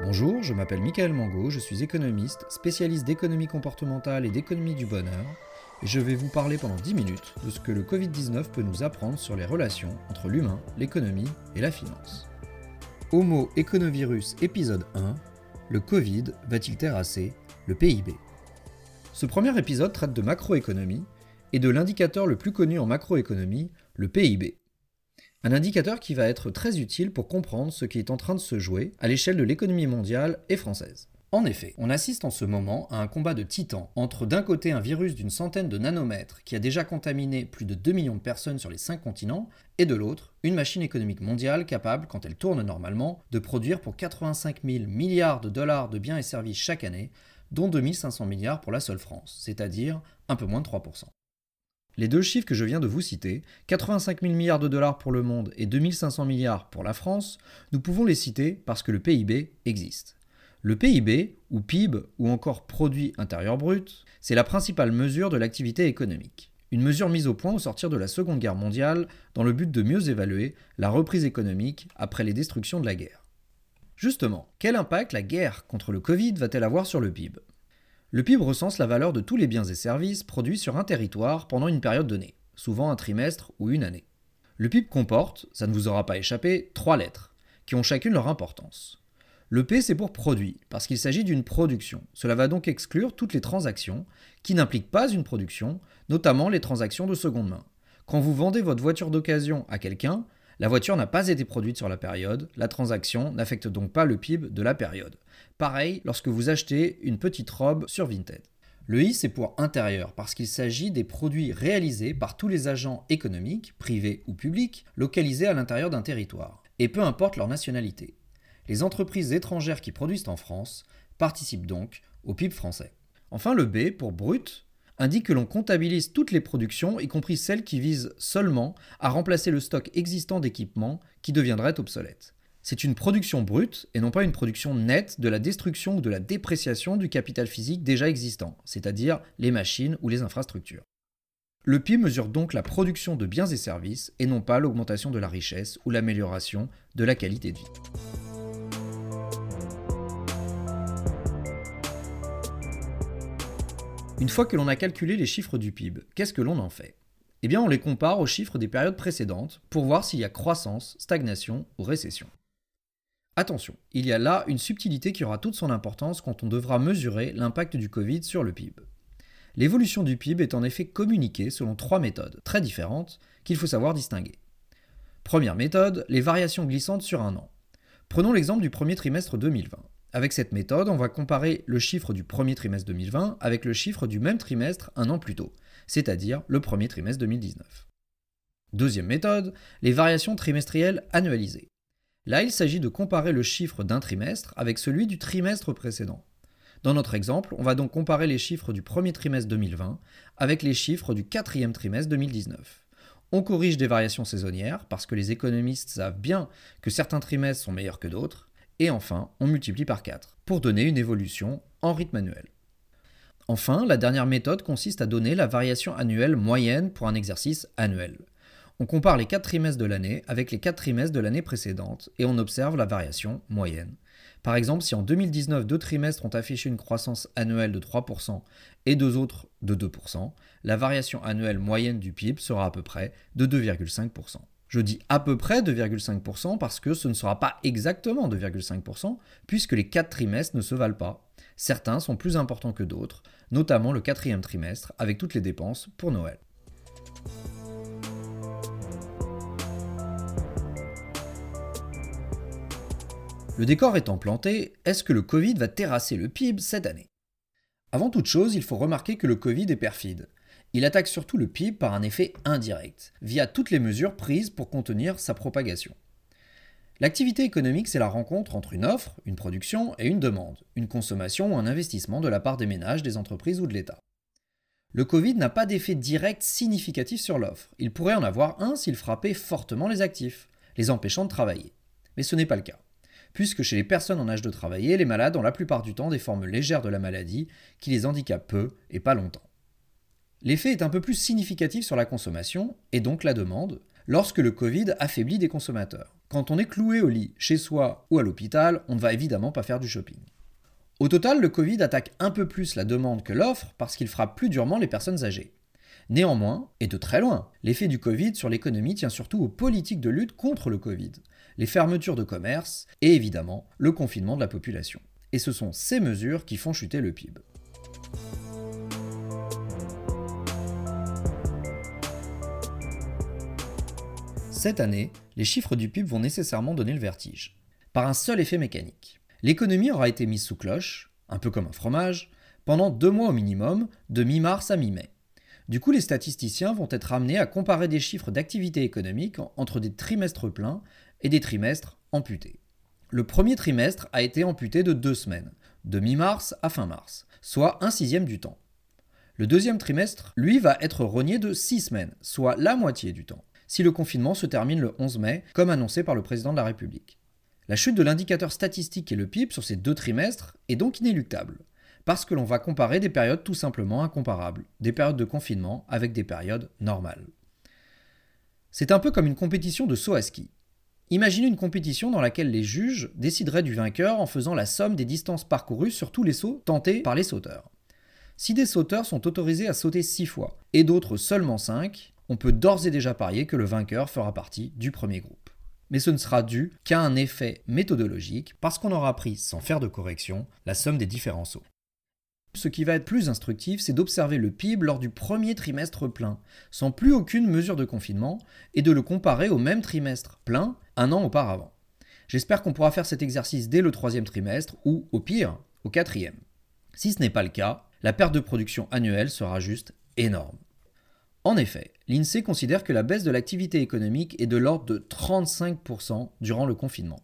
Bonjour, je m'appelle Michael Mango, je suis économiste, spécialiste d'économie comportementale et d'économie du bonheur, et je vais vous parler pendant 10 minutes de ce que le Covid-19 peut nous apprendre sur les relations entre l'humain, l'économie et la finance. Homo Econovirus épisode 1 Le Covid va-t-il terrasser le PIB Ce premier épisode traite de macroéconomie et de l'indicateur le plus connu en macroéconomie, le PIB. Un indicateur qui va être très utile pour comprendre ce qui est en train de se jouer à l'échelle de l'économie mondiale et française. En effet, on assiste en ce moment à un combat de titans entre d'un côté un virus d'une centaine de nanomètres qui a déjà contaminé plus de 2 millions de personnes sur les 5 continents, et de l'autre, une machine économique mondiale capable, quand elle tourne normalement, de produire pour 85 000 milliards de dollars de biens et services chaque année, dont 2500 milliards pour la seule France, c'est-à-dire un peu moins de 3%. Les deux chiffres que je viens de vous citer, 85 000 milliards de dollars pour le monde et 2500 milliards pour la France, nous pouvons les citer parce que le PIB existe. Le PIB, ou PIB, ou encore produit intérieur brut, c'est la principale mesure de l'activité économique. Une mesure mise au point au sortir de la Seconde Guerre mondiale dans le but de mieux évaluer la reprise économique après les destructions de la guerre. Justement, quel impact la guerre contre le Covid va-t-elle avoir sur le PIB le PIB recense la valeur de tous les biens et services produits sur un territoire pendant une période donnée, souvent un trimestre ou une année. Le PIB comporte, ça ne vous aura pas échappé, trois lettres, qui ont chacune leur importance. Le P c'est pour produit, parce qu'il s'agit d'une production. Cela va donc exclure toutes les transactions qui n'impliquent pas une production, notamment les transactions de seconde main. Quand vous vendez votre voiture d'occasion à quelqu'un, la voiture n'a pas été produite sur la période, la transaction n'affecte donc pas le PIB de la période. Pareil lorsque vous achetez une petite robe sur Vinted. Le I, c'est pour intérieur, parce qu'il s'agit des produits réalisés par tous les agents économiques, privés ou publics, localisés à l'intérieur d'un territoire, et peu importe leur nationalité. Les entreprises étrangères qui produisent en France participent donc au PIB français. Enfin, le B, pour brut, indique que l'on comptabilise toutes les productions, y compris celles qui visent seulement à remplacer le stock existant d'équipements qui deviendrait obsolète. C'est une production brute et non pas une production nette de la destruction ou de la dépréciation du capital physique déjà existant, c'est-à-dire les machines ou les infrastructures. Le PIB mesure donc la production de biens et services et non pas l'augmentation de la richesse ou l'amélioration de la qualité de vie. Une fois que l'on a calculé les chiffres du PIB, qu'est-ce que l'on en fait? Eh bien, on les compare aux chiffres des périodes précédentes pour voir s'il y a croissance, stagnation ou récession. Attention, il y a là une subtilité qui aura toute son importance quand on devra mesurer l'impact du Covid sur le PIB. L'évolution du PIB est en effet communiquée selon trois méthodes très différentes qu'il faut savoir distinguer. Première méthode, les variations glissantes sur un an. Prenons l'exemple du premier trimestre 2020. Avec cette méthode, on va comparer le chiffre du premier trimestre 2020 avec le chiffre du même trimestre un an plus tôt, c'est-à-dire le premier trimestre 2019. Deuxième méthode, les variations trimestrielles annualisées. Là, il s'agit de comparer le chiffre d'un trimestre avec celui du trimestre précédent. Dans notre exemple, on va donc comparer les chiffres du premier trimestre 2020 avec les chiffres du quatrième trimestre 2019. On corrige des variations saisonnières parce que les économistes savent bien que certains trimestres sont meilleurs que d'autres, et enfin, on multiplie par 4 pour donner une évolution en rythme annuel. Enfin, la dernière méthode consiste à donner la variation annuelle moyenne pour un exercice annuel. On compare les 4 trimestres de l'année avec les 4 trimestres de l'année précédente et on observe la variation moyenne. Par exemple, si en 2019 deux trimestres ont affiché une croissance annuelle de 3% et deux autres de 2%, la variation annuelle moyenne du PIB sera à peu près de 2,5%. Je dis à peu près 2,5% parce que ce ne sera pas exactement 2,5% puisque les 4 trimestres ne se valent pas. Certains sont plus importants que d'autres, notamment le quatrième trimestre avec toutes les dépenses pour Noël. Le décor étant planté, est-ce que le Covid va terrasser le PIB cette année? Avant toute chose, il faut remarquer que le Covid est perfide. Il attaque surtout le PIB par un effet indirect, via toutes les mesures prises pour contenir sa propagation. L'activité économique, c'est la rencontre entre une offre, une production et une demande, une consommation ou un investissement de la part des ménages, des entreprises ou de l'État. Le Covid n'a pas d'effet direct significatif sur l'offre. Il pourrait en avoir un s'il frappait fortement les actifs, les empêchant de travailler. Mais ce n'est pas le cas, puisque chez les personnes en âge de travailler, les malades ont la plupart du temps des formes légères de la maladie qui les handicapent peu et pas longtemps. L'effet est un peu plus significatif sur la consommation, et donc la demande. lorsque le Covid affaiblit des consommateurs. Quand on est cloué au lit, chez soi ou à l'hôpital, on ne va évidemment pas faire du shopping. Au total, le Covid attaque un peu plus la demande que l'offre parce qu'il frappe plus durement les personnes âgées. Néanmoins, et de très loin, l'effet du Covid sur l'économie tient surtout aux politiques de lutte contre le Covid, les fermetures de commerce et évidemment le confinement de la population. Et ce sont ces mesures qui font chuter le PIB. Cette année, les chiffres du PIB vont nécessairement donner le vertige, par un seul effet mécanique. L'économie aura été mise sous cloche, un peu comme un fromage, pendant deux mois au minimum, de mi-mars à mi-mai. Du coup, les statisticiens vont être amenés à comparer des chiffres d'activité économique entre des trimestres pleins et des trimestres amputés. Le premier trimestre a été amputé de deux semaines, de mi-mars à fin mars, soit un sixième du temps. Le deuxième trimestre, lui, va être rogné de six semaines, soit la moitié du temps si le confinement se termine le 11 mai, comme annoncé par le président de la République. La chute de l'indicateur statistique et le PIB sur ces deux trimestres est donc inéluctable, parce que l'on va comparer des périodes tout simplement incomparables, des périodes de confinement avec des périodes normales. C'est un peu comme une compétition de saut à ski. Imaginez une compétition dans laquelle les juges décideraient du vainqueur en faisant la somme des distances parcourues sur tous les sauts tentés par les sauteurs. Si des sauteurs sont autorisés à sauter 6 fois et d'autres seulement 5, on peut d'ores et déjà parier que le vainqueur fera partie du premier groupe. Mais ce ne sera dû qu'à un effet méthodologique parce qu'on aura pris, sans faire de correction, la somme des différents sauts. Ce qui va être plus instructif, c'est d'observer le PIB lors du premier trimestre plein, sans plus aucune mesure de confinement, et de le comparer au même trimestre plein un an auparavant. J'espère qu'on pourra faire cet exercice dès le troisième trimestre, ou au pire, au quatrième. Si ce n'est pas le cas, la perte de production annuelle sera juste énorme. En effet, l'INSEE considère que la baisse de l'activité économique est de l'ordre de 35% durant le confinement.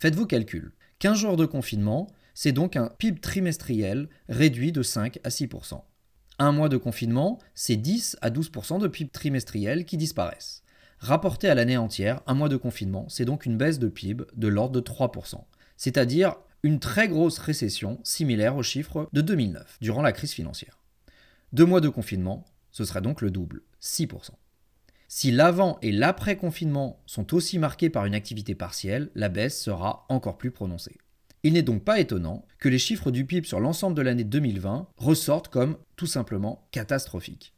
Faites vos calculs. 15 jours de confinement, c'est donc un PIB trimestriel réduit de 5 à 6%. Un mois de confinement, c'est 10 à 12% de PIB trimestriel qui disparaissent. Rapporté à l'année entière, un mois de confinement, c'est donc une baisse de PIB de l'ordre de 3%, c'est-à-dire une très grosse récession similaire aux chiffres de 2009, durant la crise financière. Deux mois de confinement, ce serait donc le double, 6%. Si l'avant et l'après-confinement sont aussi marqués par une activité partielle, la baisse sera encore plus prononcée. Il n'est donc pas étonnant que les chiffres du PIB sur l'ensemble de l'année 2020 ressortent comme tout simplement catastrophiques.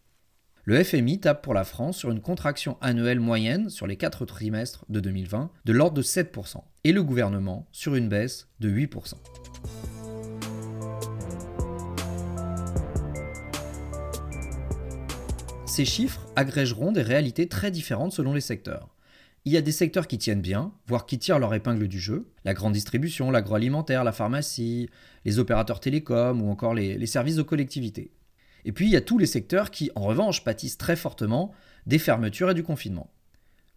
Le FMI tape pour la France sur une contraction annuelle moyenne sur les 4 trimestres de 2020 de l'ordre de 7%, et le gouvernement sur une baisse de 8%. Ces chiffres agrégeront des réalités très différentes selon les secteurs. Il y a des secteurs qui tiennent bien, voire qui tirent leur épingle du jeu, la grande distribution, l'agroalimentaire, la pharmacie, les opérateurs télécoms ou encore les, services de collectivité. Et puis il y a tous les secteurs qui, en revanche, pâtissent très fortement des fermetures et du confinement.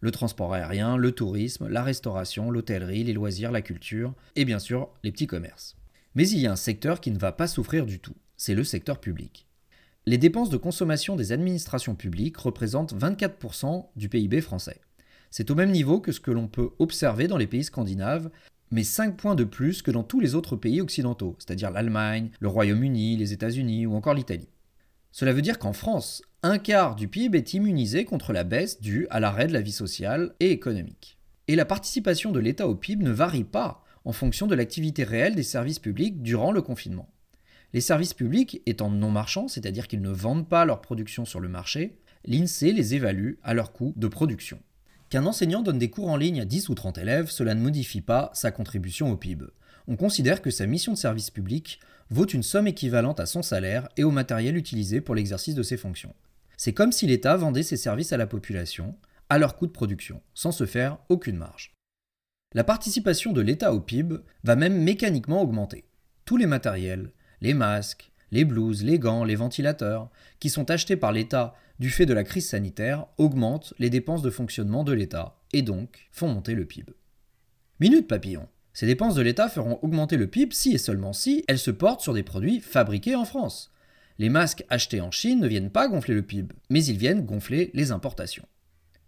Le transport aérien, le tourisme, la restauration, l'hôtellerie, les loisirs, la culture, et bien sûr les petits commerces. Mais il y a un secteur qui ne va pas souffrir du tout, c'est le secteur public. Les dépenses de consommation des administrations publiques représentent 24% du PIB français. C'est au même niveau que ce que l'on peut observer dans les pays scandinaves, mais 5 points de plus que dans tous les autres pays occidentaux, c'est-à-dire l'Allemagne, le Royaume-Uni, les États-Unis ou encore l'Italie. Cela veut dire qu'en France, un quart du PIB est immunisé contre la baisse due à l'arrêt de la vie sociale et économique. Et la participation de l'État au PIB ne varie pas en fonction de l'activité réelle des services publics durant le confinement. Les services publics étant non marchands, c'est-à-dire qu'ils ne vendent pas leur production sur le marché, l'INSEE les évalue à leur coût de production. Qu'un enseignant donne des cours en ligne à 10 ou 30 élèves, cela ne modifie pas sa contribution au PIB. On considère que sa mission de service public vaut une somme équivalente à son salaire et au matériel utilisé pour l'exercice de ses fonctions. C'est comme si l'État vendait ses services à la population, à leur coût de production, sans se faire aucune marge. La participation de l'État au PIB va même mécaniquement augmenter. Tous les matériels, les masques, les blouses, les gants, les ventilateurs, qui sont achetés par l'État du fait de la crise sanitaire, augmentent les dépenses de fonctionnement de l'État et donc font monter le PIB. Minute papillon. Ces dépenses de l'État feront augmenter le PIB si et seulement si elles se portent sur des produits fabriqués en France. Les masques achetés en Chine ne viennent pas gonfler le PIB, mais ils viennent gonfler les importations.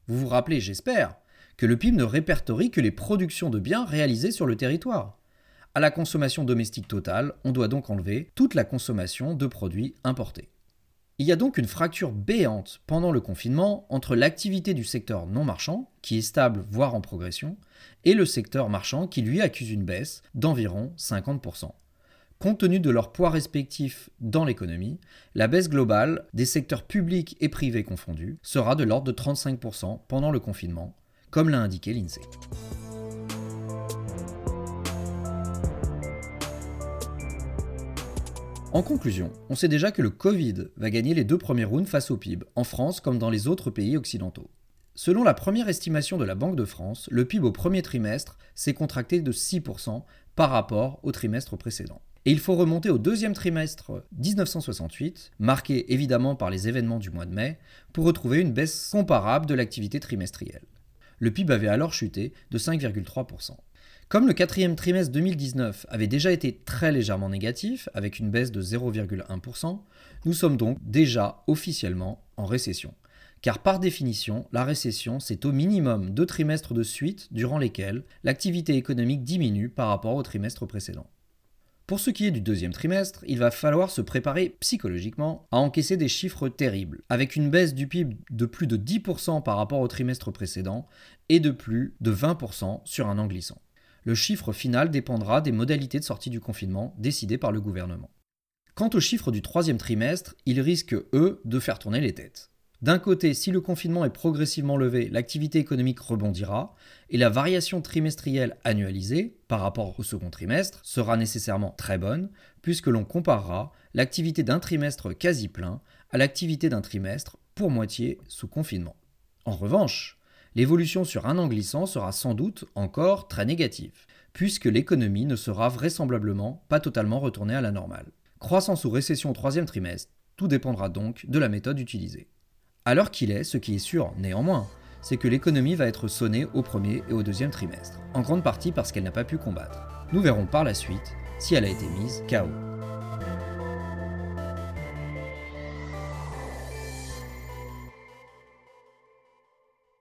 Vous vous rappelez, j'espère, que le PIB ne répertorie que les productions de biens réalisées sur le territoire. À la consommation domestique totale, on doit donc enlever toute la consommation de produits importés. Il y a donc une fracture béante pendant le confinement entre l'activité du secteur non marchand, qui est stable voire en progression, et le secteur marchand qui lui accuse une baisse d'environ 50%. Compte tenu de leur poids respectif dans l'économie, la baisse globale des secteurs publics et privés confondus sera de l'ordre de 35% pendant le confinement, comme l'a indiqué l'INSEE. En conclusion, on sait déjà que le Covid va gagner les deux premiers rounds face au PIB, en France comme dans les autres pays occidentaux. Selon la première estimation de la Banque de France, le PIB au premier trimestre s'est contracté de 6% par rapport au trimestre précédent. Et il faut remonter au deuxième trimestre 1968, marqué évidemment par les événements du mois de mai, pour retrouver une baisse comparable de l'activité trimestrielle. Le PIB avait alors chuté de 5,3%. Comme le quatrième trimestre 2019 avait déjà été très légèrement négatif, avec une baisse de 0,1%, nous sommes donc déjà officiellement en récession. Car par définition, la récession, c'est au minimum deux trimestres de suite durant lesquels l'activité économique diminue par rapport au trimestre précédent. Pour ce qui est du deuxième trimestre, il va falloir se préparer psychologiquement à encaisser des chiffres terribles, avec une baisse du PIB de plus de 10% par rapport au trimestre précédent et de plus de 20% sur un an glissant. Le chiffre final dépendra des modalités de sortie du confinement décidées par le gouvernement. Quant aux chiffres du troisième trimestre, ils risquent, eux, de faire tourner les têtes. D'un côté, si le confinement est progressivement levé, l'activité économique rebondira, et la variation trimestrielle annualisée, par rapport au second trimestre, sera nécessairement très bonne, puisque l'on comparera l'activité d'un trimestre quasi plein à l'activité d'un trimestre pour moitié sous confinement. En revanche, l'évolution sur un an glissant sera sans doute encore très négative, puisque l'économie ne sera vraisemblablement pas totalement retournée à la normale. Croissance ou récession au troisième trimestre, tout dépendra donc de la méthode utilisée. Alors qu'il est, ce qui est sûr néanmoins, c'est que l'économie va être sonnée au premier et au deuxième trimestre, en grande partie parce qu'elle n'a pas pu combattre. Nous verrons par la suite si elle a été mise KO.